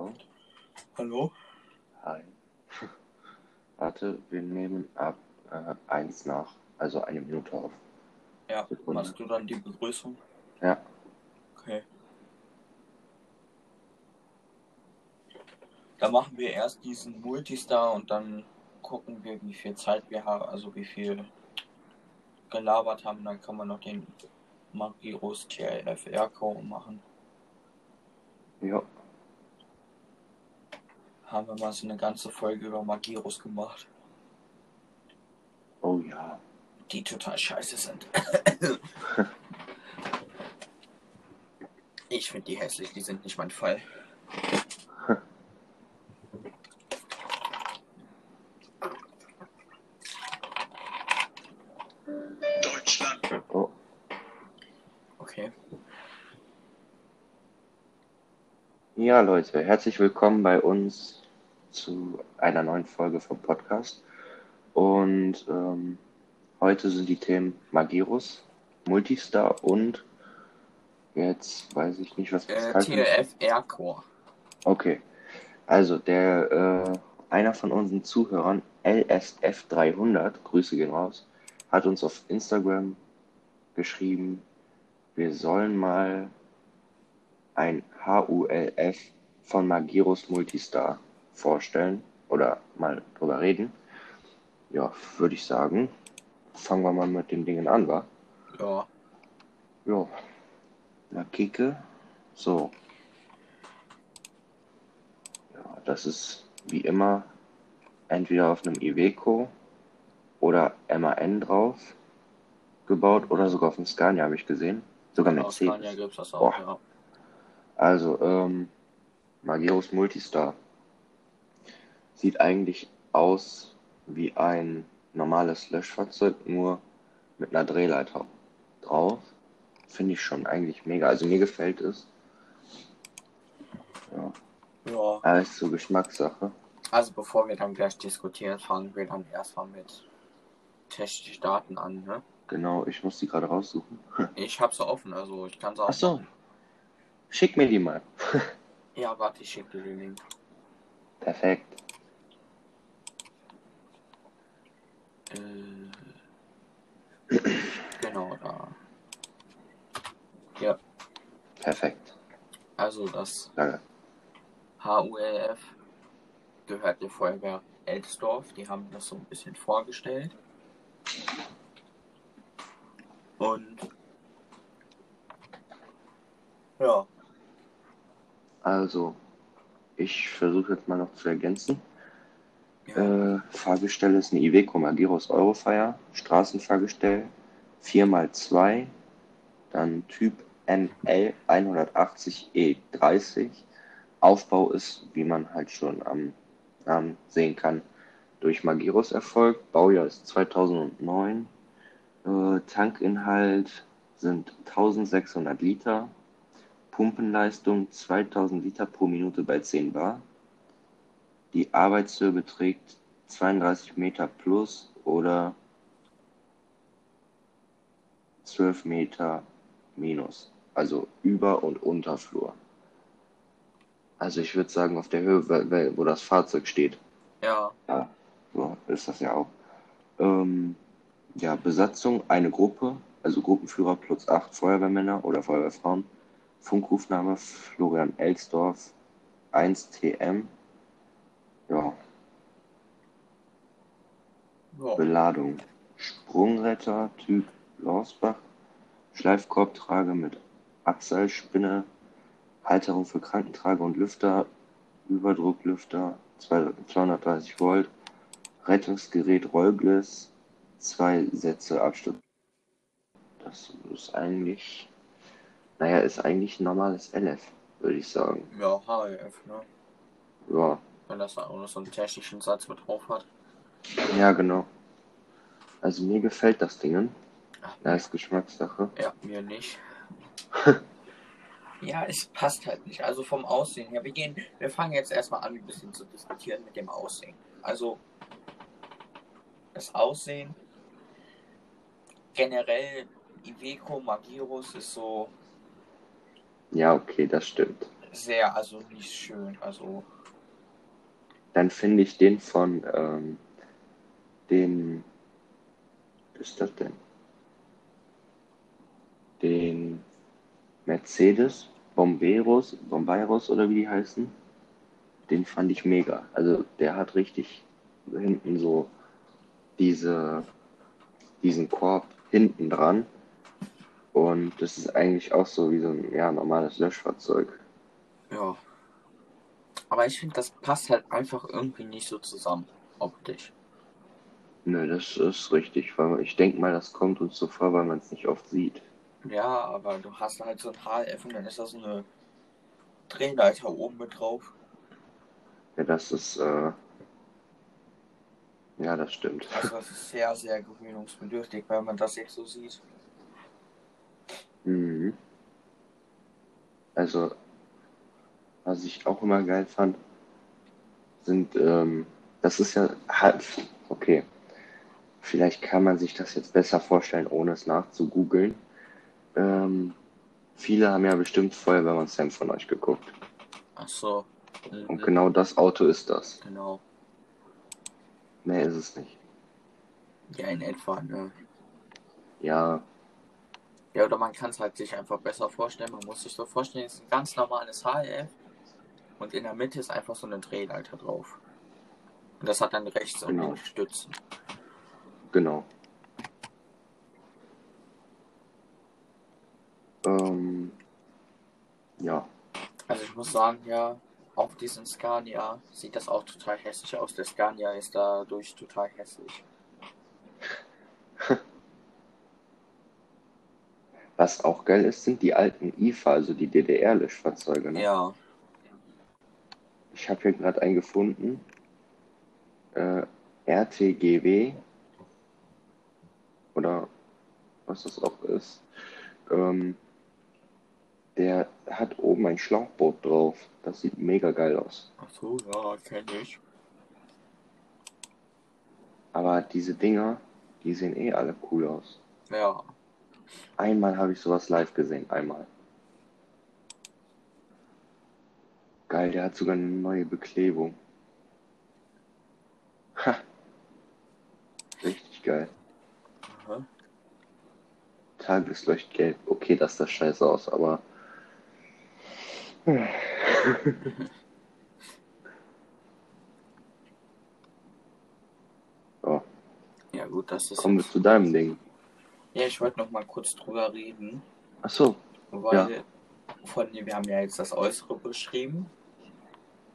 Hallo. Hallo? Hi. Warte, wir nehmen ab äh, eins nach, also eine Minute auf. Ja, Sekunde. machst du dann die Begrüßung? Ja, Okay. Dann machen wir erst diesen Multistar und dann gucken wir, wie viel Zeit wir haben, also wie viel gelabert haben. Dann kann man noch den Magirus TLF Airco machen. ja, Haben wir mal so eine ganze Folge über Magirus gemacht, oh ja. die total scheiße sind. ich finde die hässlich, die sind nicht mein Fall. Deutschland. Oh, Okay. ja, Leute, herzlich willkommen bei uns zu einer neuen Folge vom Podcast. Und ähm, heute sind die Themen Magirus, Multistar und jetzt weiß ich nicht, was das Äh, heißt. TLF Aircore. Okay, also der äh, einer von unseren Zuhörern, LSF300, Grüße gehen raus, hat uns auf Instagram geschrieben, wir sollen mal ein HULF von Magirus Multistar vorstellen oder mal drüber reden. Ja, würde ich sagen, fangen wir mal mit den Dingen an, wa? Ja. Ja, na Kike, so. Ja, das ist wie immer entweder auf einem Iveco oder MAN drauf gebaut oder sogar auf einem Scania habe ich gesehen. Sogar Scania Mercedes. gibt es das auch, ja. Also, ähm, Magirus Multistar sieht eigentlich aus wie ein normales Löschfahrzeug, nur mit einer Drehleiter drauf. Finde ich schon eigentlich mega. Also mir gefällt es. Ja, Ja. alles so Geschmackssache. Also bevor wir dann gleich diskutieren, fangen wir dann erstmal mit technischen Daten an, ne? Genau, ich muss die gerade raussuchen. Ich hab sie offen, also ich kann sie auch. Ach so. Schick mir die mal. Ja, warte, ich schicke dir den Link. Perfekt. Äh, genau, da. Ja, Perfekt. also das Danke. HULF gehört der Feuerwehr Elsdorf. Die haben das so ein bisschen vorgestellt. Und ja, Also, ich versuche jetzt mal noch zu ergänzen. ja. Äh, Fahrgestell ist eine Iveco Magirus Eurofire, Straßenfahrgestell 4x2, dann Typ NL 180E30. Aufbau ist, wie man halt schon am Namen sehen kann, durch Magirus erfolgt. Baujahr ist 2009. Äh, Tankinhalt sind 1600 Liter. Pumpenleistung 2000 Liter pro Minute bei 10 Bar. Die Arbeitshöhe beträgt 32 Meter plus oder 12 Meter minus, also über und unter Flur. Also ich würde sagen, auf der Höhe, wo das Fahrzeug steht, ja, ja, so ist das ja auch. Ähm, ja, Besatzung, eine Gruppe, also Gruppenführer plus acht Feuerwehrmänner oder Feuerwehrfrauen. Funkrufname Florian Elsdorf, 1 TM. Ja, ja. Beladung. Sprungretter Typ Lausbach, Schleifkorbtrage mit Abseilspinne, Halterung für Krankentrage und Lüfter, Überdrucklüfter 230 Volt, Rettungsgerät Rollbliss, zwei Sätze Absturz. Das ist eigentlich, naja, ist eigentlich ein normales LF, würde ich sagen. Ja, HLF, ne? Ja, Wenn das auch noch so einen technischen Satz mit drauf hat. ja, genau. Also mir gefällt das Ding. Da ist Geschmackssache. Ja, mir nicht. Ja, es passt halt nicht. Also vom Aussehen her. Wir gehen, wir fangen jetzt erstmal an, ein bisschen zu diskutieren mit dem Aussehen. Also das Aussehen generell Iveco Magirus ist so Ja, okay, das stimmt. sehr, also nicht schön. Also, Dann finde ich den von ähm, den, was ist das denn? Den Mercedes Bomberos, Bomberos oder wie die heißen, den fand ich mega. Also der hat richtig hinten so diese, diesen Korb hinten dran. Und das ist eigentlich auch so wie so ein ja, normales Löschfahrzeug. ja. Aber ich finde, das passt halt einfach irgendwie nicht so zusammen, optisch. Nö, das ist richtig, weil ich denke mal, das kommt uns so vor, weil man es nicht oft sieht. Ja, aber du hast halt so ein HLF und dann ist da so eine Drehleiter oben mit drauf. Ja, das ist, äh, ja, das stimmt. Also das ist sehr, sehr gewöhnungsbedürftig, wenn man das jetzt so sieht. Mhm. Also, was ich auch immer geil fand, sind, ähm, das ist ja halt, okay, vielleicht kann man sich das jetzt besser vorstellen, ohne es nachzugoogeln. Ähm, viele haben ja bestimmt Feuerwehrmann-Sam von euch geguckt. Ach so. Und genau das Auto ist das. Genau. Mehr ist es nicht. Ja, in etwa, ne? Ja, Ja, oder man kann es halt sich einfach besser vorstellen. Man muss sich so vorstellen, es ist ein ganz normales HLF und in der Mitte ist einfach so eine Drehleiter drauf. Und das hat dann rechts und Genau. links Stützen. genau. Ähm, ja, Also ich muss sagen, ja, auf diesem Scania sieht das auch total hässlich aus. Der Scania ist dadurch total hässlich. was auch geil ist, sind die alten IFA, also die DDR-Löschfahrzeuge. Ne? Ja, Ich habe hier gerade einen gefunden. Äh, RTGW. Oder was das auch ist. Ähm, der hat oben ein Schlauchboot drauf. Das sieht mega geil aus. ach so, ja, kenne ich. Aber diese Dinger, die sehen eh alle cool aus. Ja, Einmal habe ich sowas live gesehen. Einmal. Geil, der hat sogar eine neue Beklebung. Ha. Richtig geil. aha. Tagesleuchtgelb. Okay, das sah scheiße aus, aber. So, ja gut, das ist kommen wir zu deinem Ding. Ja, ich wollte noch mal kurz drüber reden, Ach so, weil von wir haben ja jetzt das Äußere beschrieben,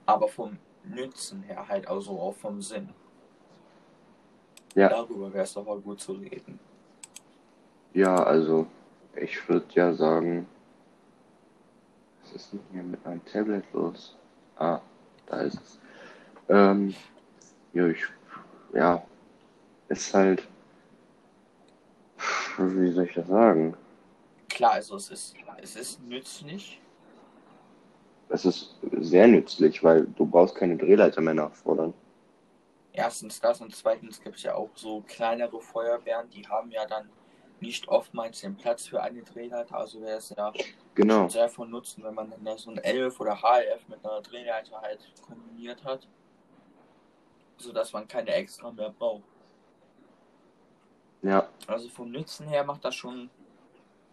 aber vom Nützen her halt also auch vom Sinn. Ja. Darüber wäre es doch mal gut zu reden. ja, also ich würde ja sagen, ist denn hier mit meinem Tablet los? Ah, da ist es. Ähm, ja, ich, ja, ist halt, wie soll ich das sagen? Klar, also es ist, es ist nützlich. Es ist sehr nützlich, weil du brauchst keine Drehleiter mehr nachfordern. Erstens das und zweitens gibt es ja auch so kleinere Feuerwehren, die haben ja dann nicht oftmals den Platz für eine Drehleiter. Also wäre es ja Genau, sehr von Nutzen, wenn man dann so ein 11 oder HLF mit einer Drehleiter halt kombiniert hat, sodass man keine extra mehr braucht. ja, Also vom Nutzen her macht das schon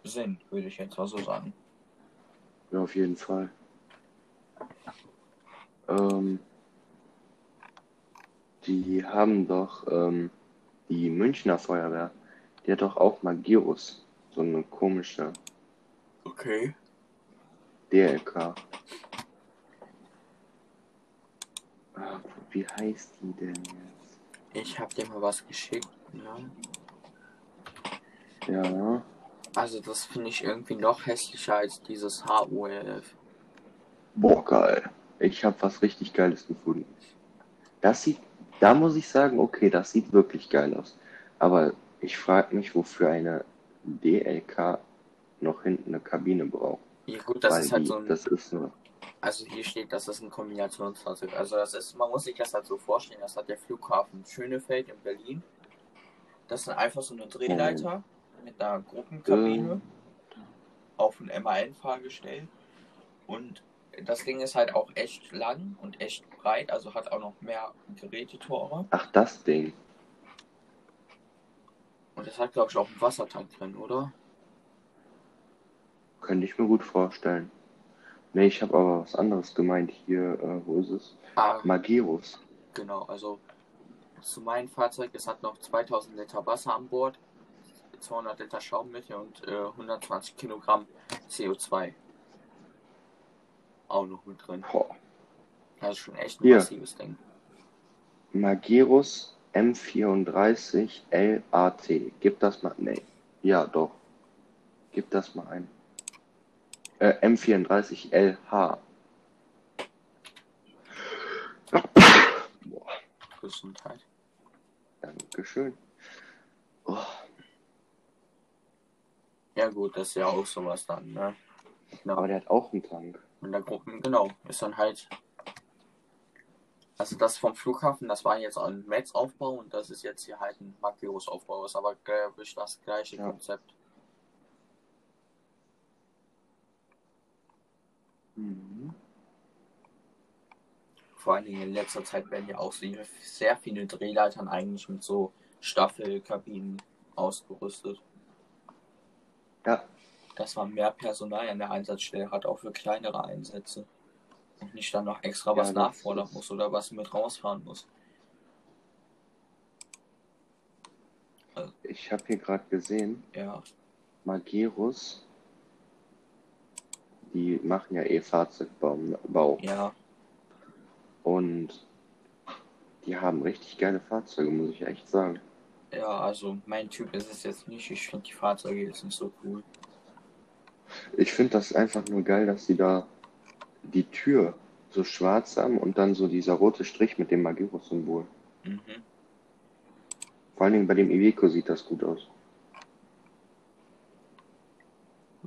Sinn, würde ich jetzt mal so sagen. ja, auf jeden Fall. Ähm, die haben doch, ähm, die Münchner Feuerwehr, die hat doch auch mal Gyros, so eine komische Okay. DLK. Ah, wie heißt die denn jetzt? Ich habe dir mal was geschickt. Ja. Ja, Also das finde ich irgendwie noch hässlicher als dieses HULF. boah, geil. Ich habe was richtig Geiles gefunden. Das sieht, da muss ich sagen, okay, das sieht wirklich geil aus. Aber ich frage mich, wofür eine DLK noch hinten eine Kabine braucht. Ja gut, das Weil ist halt die, so ein, das ist nur, also hier steht, das ist ein Kombinationsfahrzeug. Also das ist, man muss sich das halt so vorstellen, das hat der Flughafen Schönefeld in Berlin. Das ist einfach so eine Drehleiter mit einer Gruppenkabine Ähm. auf ein MAN-Fahrgestell und das Ding ist halt auch echt lang und echt breit, also hat auch noch mehr Gerätetore. Ach, das Ding. Und das hat, glaube ich, auch einen Wassertank drin, oder? Könnte ich mir gut vorstellen. Nee, ich habe aber was anderes gemeint hier. Äh, wo ist es? Ah, Magirus. genau, also zu meinem Fahrzeug, es hat noch 2000 Liter Wasser an Bord, 200 Liter Schaummittel und äh, 120 Kilogramm CO2. Auch noch mit drin. Boah. Das ist schon echt ein Hier. massives Ding. Magirus M34 LAT. Gib das mal. Nee. Ja, doch. Gib das mal ein. Äh, M34 LH. Boah, Gesundheit. Dankeschön. Oh, Ja gut, das ist ja auch sowas dann, ne? Genau. aber der hat auch einen Tank. In der Gruppe, genau, ist dann halt. Also das vom Flughafen, das war jetzt ein Metz-Aufbau und das ist jetzt hier halt ein Magirus-Aufbau. Ist aber, glaube ich, das gleiche Ja. Konzept. Mhm. Vor allen Dingen in letzter Zeit werden ja auch sehr viele Drehleitern eigentlich mit so Staffelkabinen ausgerüstet. Ja, Dass man mehr Personal an der Einsatzstelle hat, auch für kleinere Einsätze. Und nicht dann noch extra was Ja, das nachfordern muss oder was mit rausfahren muss. ich habe hier gerade gesehen, Ja, Magirus, die machen ja eh Fahrzeugbau. Bau. ja, Und die haben richtig geile Fahrzeuge, muss ich echt sagen. ja, also mein Typ ist es jetzt nicht. Ich finde die Fahrzeuge jetzt nicht so cool. Ich finde das einfach nur geil, dass sie da die Tür so schwarz haben und dann so dieser rote Strich mit dem Magirus-Symbol. Mhm. Vor allen Dingen bei dem Iveco sieht das gut aus.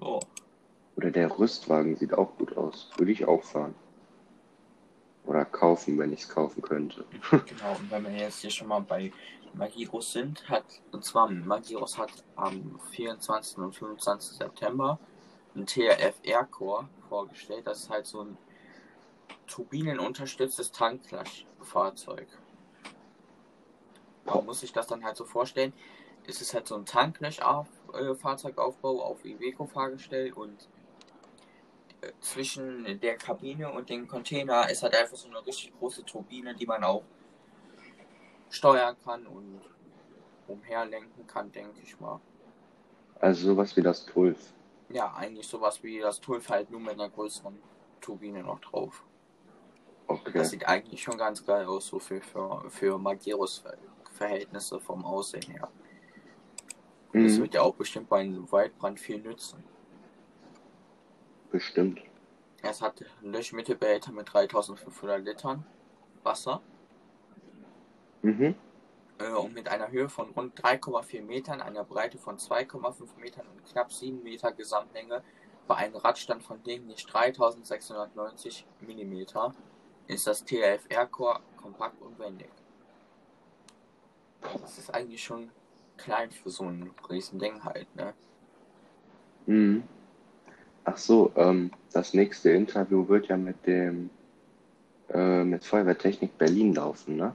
Oh, Oder der Rüstwagen sieht auch gut aus. Würde ich auch fahren. Oder kaufen, wenn ich es kaufen könnte. genau. Und wenn wir jetzt hier schon mal bei Magirus sind, hat, und zwar Magirus hat am 24. und 25. September ein TRF Aircore vorgestellt. Das ist halt so ein turbinenunterstütztes Tanklöschfahrzeug. Man muss sich das dann halt so vorstellen. Es ist halt so ein Tanklösch-Fahrzeugaufbau auf Iveco-Fahrgestell und äh, zwischen der Kabine und dem Container ist halt einfach so eine richtig große Turbine, die man auch steuern kann und umherlenken kann, denke ich mal. Also sowas wie das Tulf. Ja, eigentlich sowas wie das Tulf halt nur mit einer größeren Turbine noch drauf. Okay. Das sieht eigentlich schon ganz geil aus, so für, für, für Magirus Verhältnisse vom Aussehen her. Das Mhm, wird ja auch bestimmt bei einem Waldbrand viel nützen. Bestimmt. Es hat Löschmittelbehälter mit 3500 Litern Wasser Mhm. äh, und mit einer Höhe von rund 3,4 Metern, einer Breite von 2,5 Metern und knapp 7 Meter Gesamtlänge bei einem Radstand von lediglich 3690 mm ist das TLF Aircore kompakt und wendig. Das ist eigentlich schon klein für so ein riesen Ding halt, ne? Mhm. Ach so, ähm, das nächste Interview wird ja mit dem äh, mit Feuerwehrtechnik Berlin laufen, ne?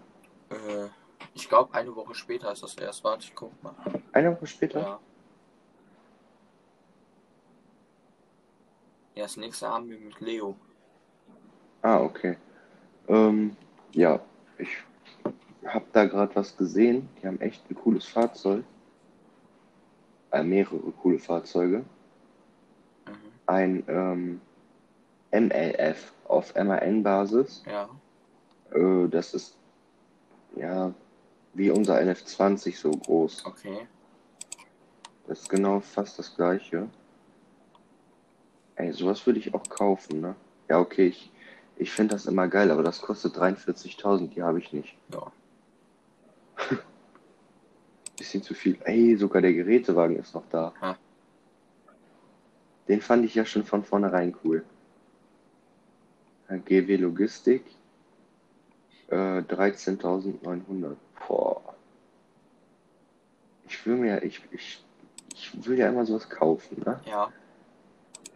Äh, ich glaube, eine Woche später ist das erst. Warte, ich guck mal. Eine Woche später? Ja. Ja, das nächste haben wir mit Leo. Ah, okay. Ähm, ja, ich habe da gerade was gesehen. Die haben echt ein cooles Fahrzeug. Äh, mehrere coole Fahrzeuge. Ein ähm, MLF auf MAN-Basis. Ja. Äh, das ist ja wie unser LF20 so groß. Okay. Das ist genau fast das gleiche. Ey, sowas würde ich auch kaufen, ne? Ja, okay, ich, ich finde das immer geil, aber das kostet 43.000, die habe ich nicht. Ja. Bisschen zu viel. Ey, sogar der Gerätewagen ist noch da. Ha. Den fand ich ja schon von vornherein cool. GW Logistik. Äh, 13.900. Boah. Ich will mir, ich, ich, ich will ja immer sowas kaufen, ne? Ja.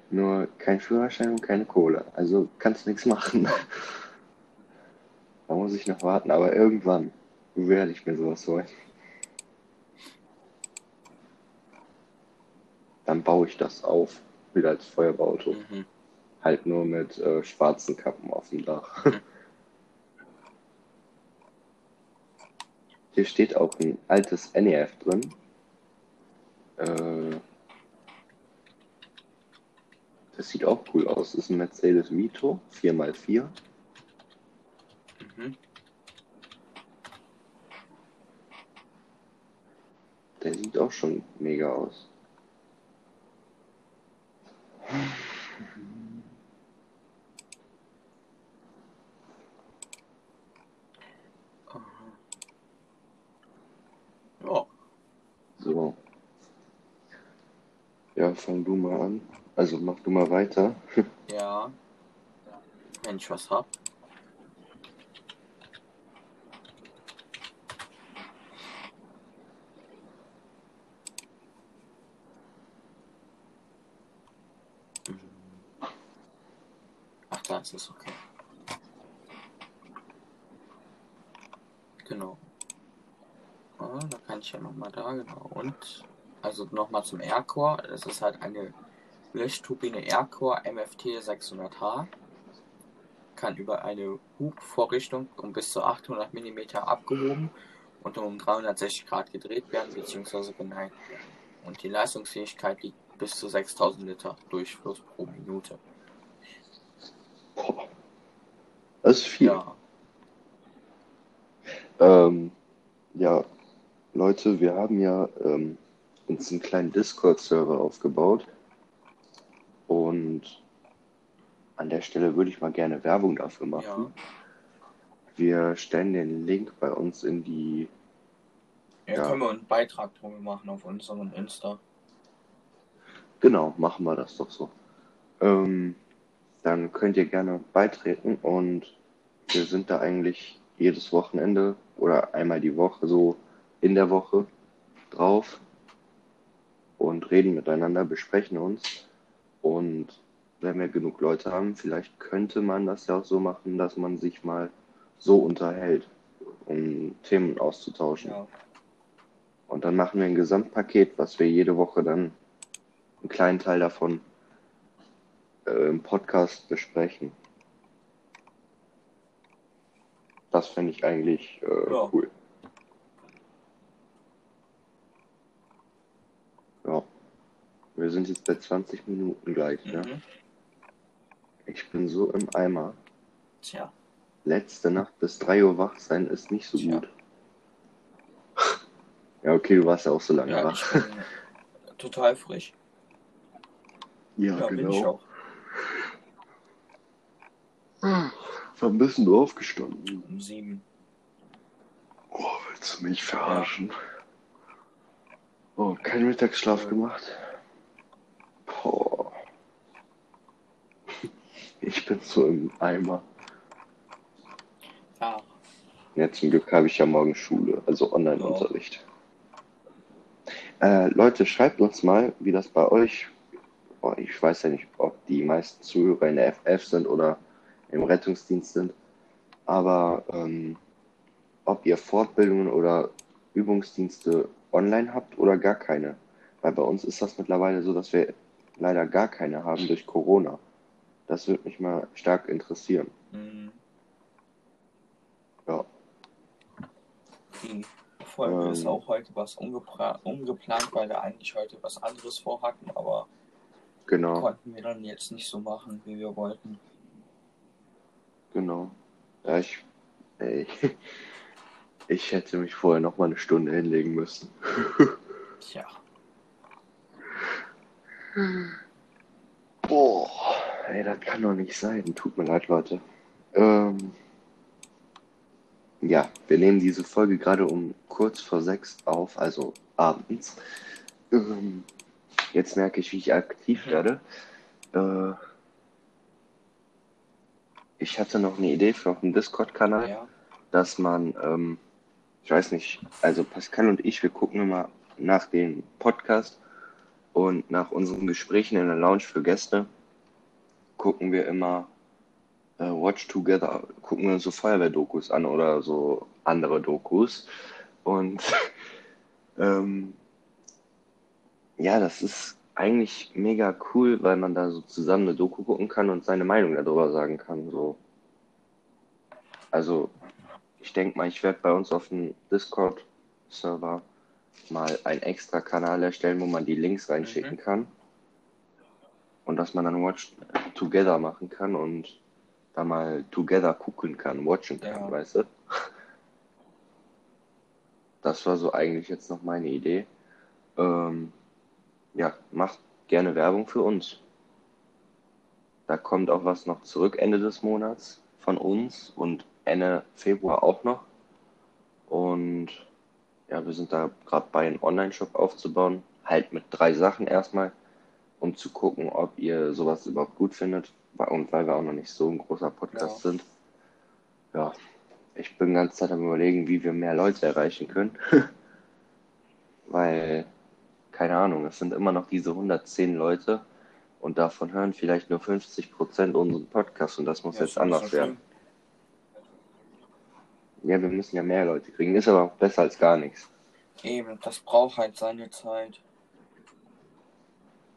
Nur kein Führerschein und keine Kohle. Also kannst nichts machen. Da muss ich noch warten, aber irgendwann werde ich mir sowas holen. Dann baue ich das auf, wieder als Feuerwehrauto. Mhm. Halt nur mit äh, schwarzen Kappen auf dem Dach. Mhm. Hier steht auch ein altes NEF drin. Äh, das sieht auch cool aus. Das ist ein Mercedes Mito 4x4. Mhm. Der sieht auch schon mega aus. Ja, So. Ja, fang du mal an. Also mach du mal weiter. ja. Wenn ich was hab. Ach, da ist okay. Genau. Ah, da kann ich ja nochmal da, genau. Und, also nochmal zum Aircore. Das ist halt eine Löschturbine Aircore MFT 600H. Kann über eine Hubvorrichtung um bis zu 800 mm abgehoben und um 360 Grad gedreht werden bzw. geneigt werden. Und die Leistungsfähigkeit liegt bis zu 6000 Liter Durchfluss pro Minute. Boah. Das ist viel. Ja, Ähm, ja, Leute, wir haben ja ähm, uns einen kleinen Discord-Server aufgebaut. Und an der Stelle würde ich mal gerne Werbung dafür machen. ja. Wir stellen den Link bei uns in die. Ja, Ja. können wir einen Beitrag drüber machen auf unserem Insta. Genau, machen wir das doch so. Ähm, dann könnt ihr gerne beitreten und wir sind da eigentlich jedes Wochenende oder einmal die Woche so in der Woche drauf und reden miteinander, besprechen uns. Und wenn wir genug Leute haben, vielleicht könnte man das ja auch so machen, dass man sich mal so unterhält, um Themen auszutauschen. Ja, Und dann machen wir ein Gesamtpaket, was wir jede Woche dann einen kleinen Teil davon äh, im Podcast besprechen. Das fände ich eigentlich äh, Ja. cool. Ja. Wir sind jetzt bei 20 Minuten gleich, ne? mhm. Ich bin so im Eimer. Tja, Letzte Nacht bis 3 Uhr wach sein ist nicht so Tja. gut. Ja, okay, du warst ja auch so lange ja, wach. ich bin total frisch. Ja, Ja, bin ich auch. Wann bist du aufgestanden? Um sieben. Oh, willst du mich verarschen? Oh, keinen Mittagsschlaf Ja. gemacht? Boah. Ich bin so im Eimer. Ja, Ja, zum Glück habe ich ja morgen Schule, also Online-Unterricht. Äh, Leute, schreibt uns mal, wie das bei euch, boah, ich weiß ja nicht, ob die meisten Zuhörer in der FF sind oder im Rettungsdienst sind, aber ähm, ob ihr Fortbildungen oder Übungsdienste online habt oder gar keine. Weil bei uns ist das mittlerweile so, dass wir leider gar keine haben durch Corona. Das würde mich mal stark interessieren. mhm. Ja, die Folge Ähm. ist auch heute was umgeplant, weil wir eigentlich heute was anderes vorhatten, aber genau, konnten wir dann jetzt nicht so machen, wie wir wollten. Genau. Ja, ich, ey, ich hätte mich vorher noch mal eine Stunde hinlegen müssen. Tja, Boah, ey, das kann doch nicht sein. Tut mir leid, Leute. Ähm, ja, wir nehmen diese Folge gerade um kurz vor sechs auf, also abends. Ähm, jetzt merke ich, wie ich aktiv werde. Äh, ich hatte noch eine Idee für einen Discord-Kanal. ja, dass man, ähm, ich weiß nicht, also Pascal und ich, wir gucken immer nach dem Podcast und nach unseren Gesprächen in der Lounge für Gäste, gucken wir immer äh, Watch Together, gucken wir uns so Feuerwehrdokus an oder so andere Dokus. Und ähm, ja, das ist eigentlich mega cool, weil man da so zusammen eine Doku gucken kann und seine Meinung darüber sagen kann. So. Also, ich denke mal, ich werde bei uns auf dem Discord-Server mal einen extra Kanal erstellen, wo man die Links reinschicken Mhm. kann. Und dass man dann Watch Together machen kann und da mal Together gucken kann, watchen kann, Ja. weißt du? Das war so eigentlich jetzt noch meine Idee. Ähm, ja, macht gerne Werbung für uns. Da kommt auch was noch zurück Ende des Monats von uns und Ende Februar auch noch. Und ja, wir sind da gerade bei, einen Online-Shop aufzubauen. Halt mit drei Sachen erstmal, um zu gucken, ob ihr sowas überhaupt gut findet. Und weil wir auch noch nicht so ein großer Podcast Ja. sind. Ja, ich bin die ganze Zeit am überlegen, wie wir mehr Leute erreichen können. weil, keine Ahnung, es sind immer noch diese 110 Leute und davon hören vielleicht nur 50% unseren Podcast und das muss Ja, jetzt anders werden. Ja, wir müssen ja mehr Leute kriegen. Ist aber auch besser als gar nichts. Eben, das braucht halt seine Zeit.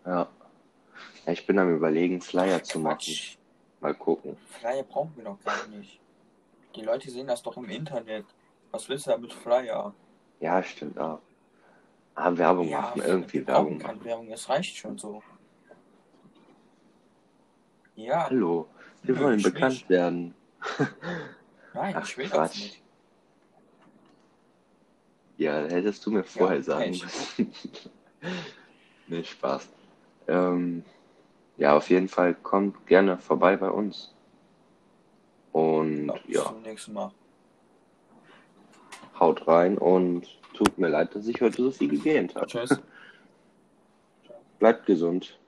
Ja. ja ich bin am überlegen, Flyer zu machen. Mal gucken. Flyer brauchen wir doch gar nicht. Die Leute sehen das doch im Internet. Was willst du da mit Flyer? Ja, stimmt auch. Ah, Werbung Ja, machen, irgendwie Werbung keine machen. Werbung, es reicht schon so. Ja, Hallo, wir Nö, wollen bekannt nicht. werden. nein, Ach, ich will Quatsch. das nicht. Ja, hättest du mir vorher sagen echt. müssen. nee, Spaß. Ähm, ja, auf jeden Fall kommt gerne vorbei bei uns. Und Ja, bis ja, zum nächsten Mal. haut rein und tut mir leid, dass ich heute so viel gegähnt habe. Tschüss. Bleibt gesund.